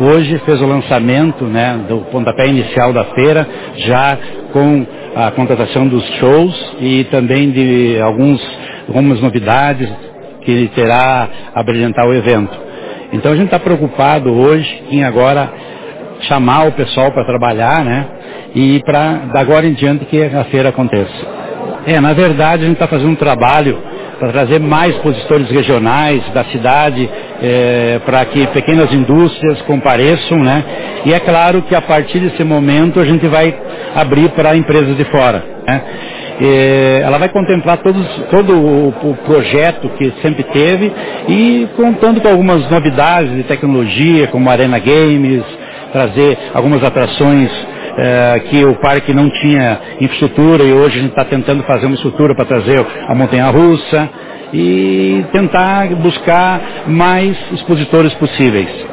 hoje fez o lançamento né, do pontapé inicial da feira, já com a contratação dos shows e também de alguns, algumas novidades que terá a brilhantar o evento. Então a gente está preocupado hoje em agora chamar o pessoal para trabalhar, né? E para da agora em diante que a feira aconteça. É, na verdade a gente está fazendo um trabalho para trazer mais expositores regionais da cidade, é, para que pequenas indústrias compareçam, né? E é claro que a partir desse momento a gente vai abrir para empresas de fora, né? E ela vai contemplar todos, todo o, o, projeto que sempre teve e contando com algumas novidades de tecnologia, como Arena Games, trazer algumas atrações é, que o parque não tinha infraestrutura e hoje a gente está tentando fazer uma estrutura para trazer a montanha russa e tentar buscar mais expositores possíveis.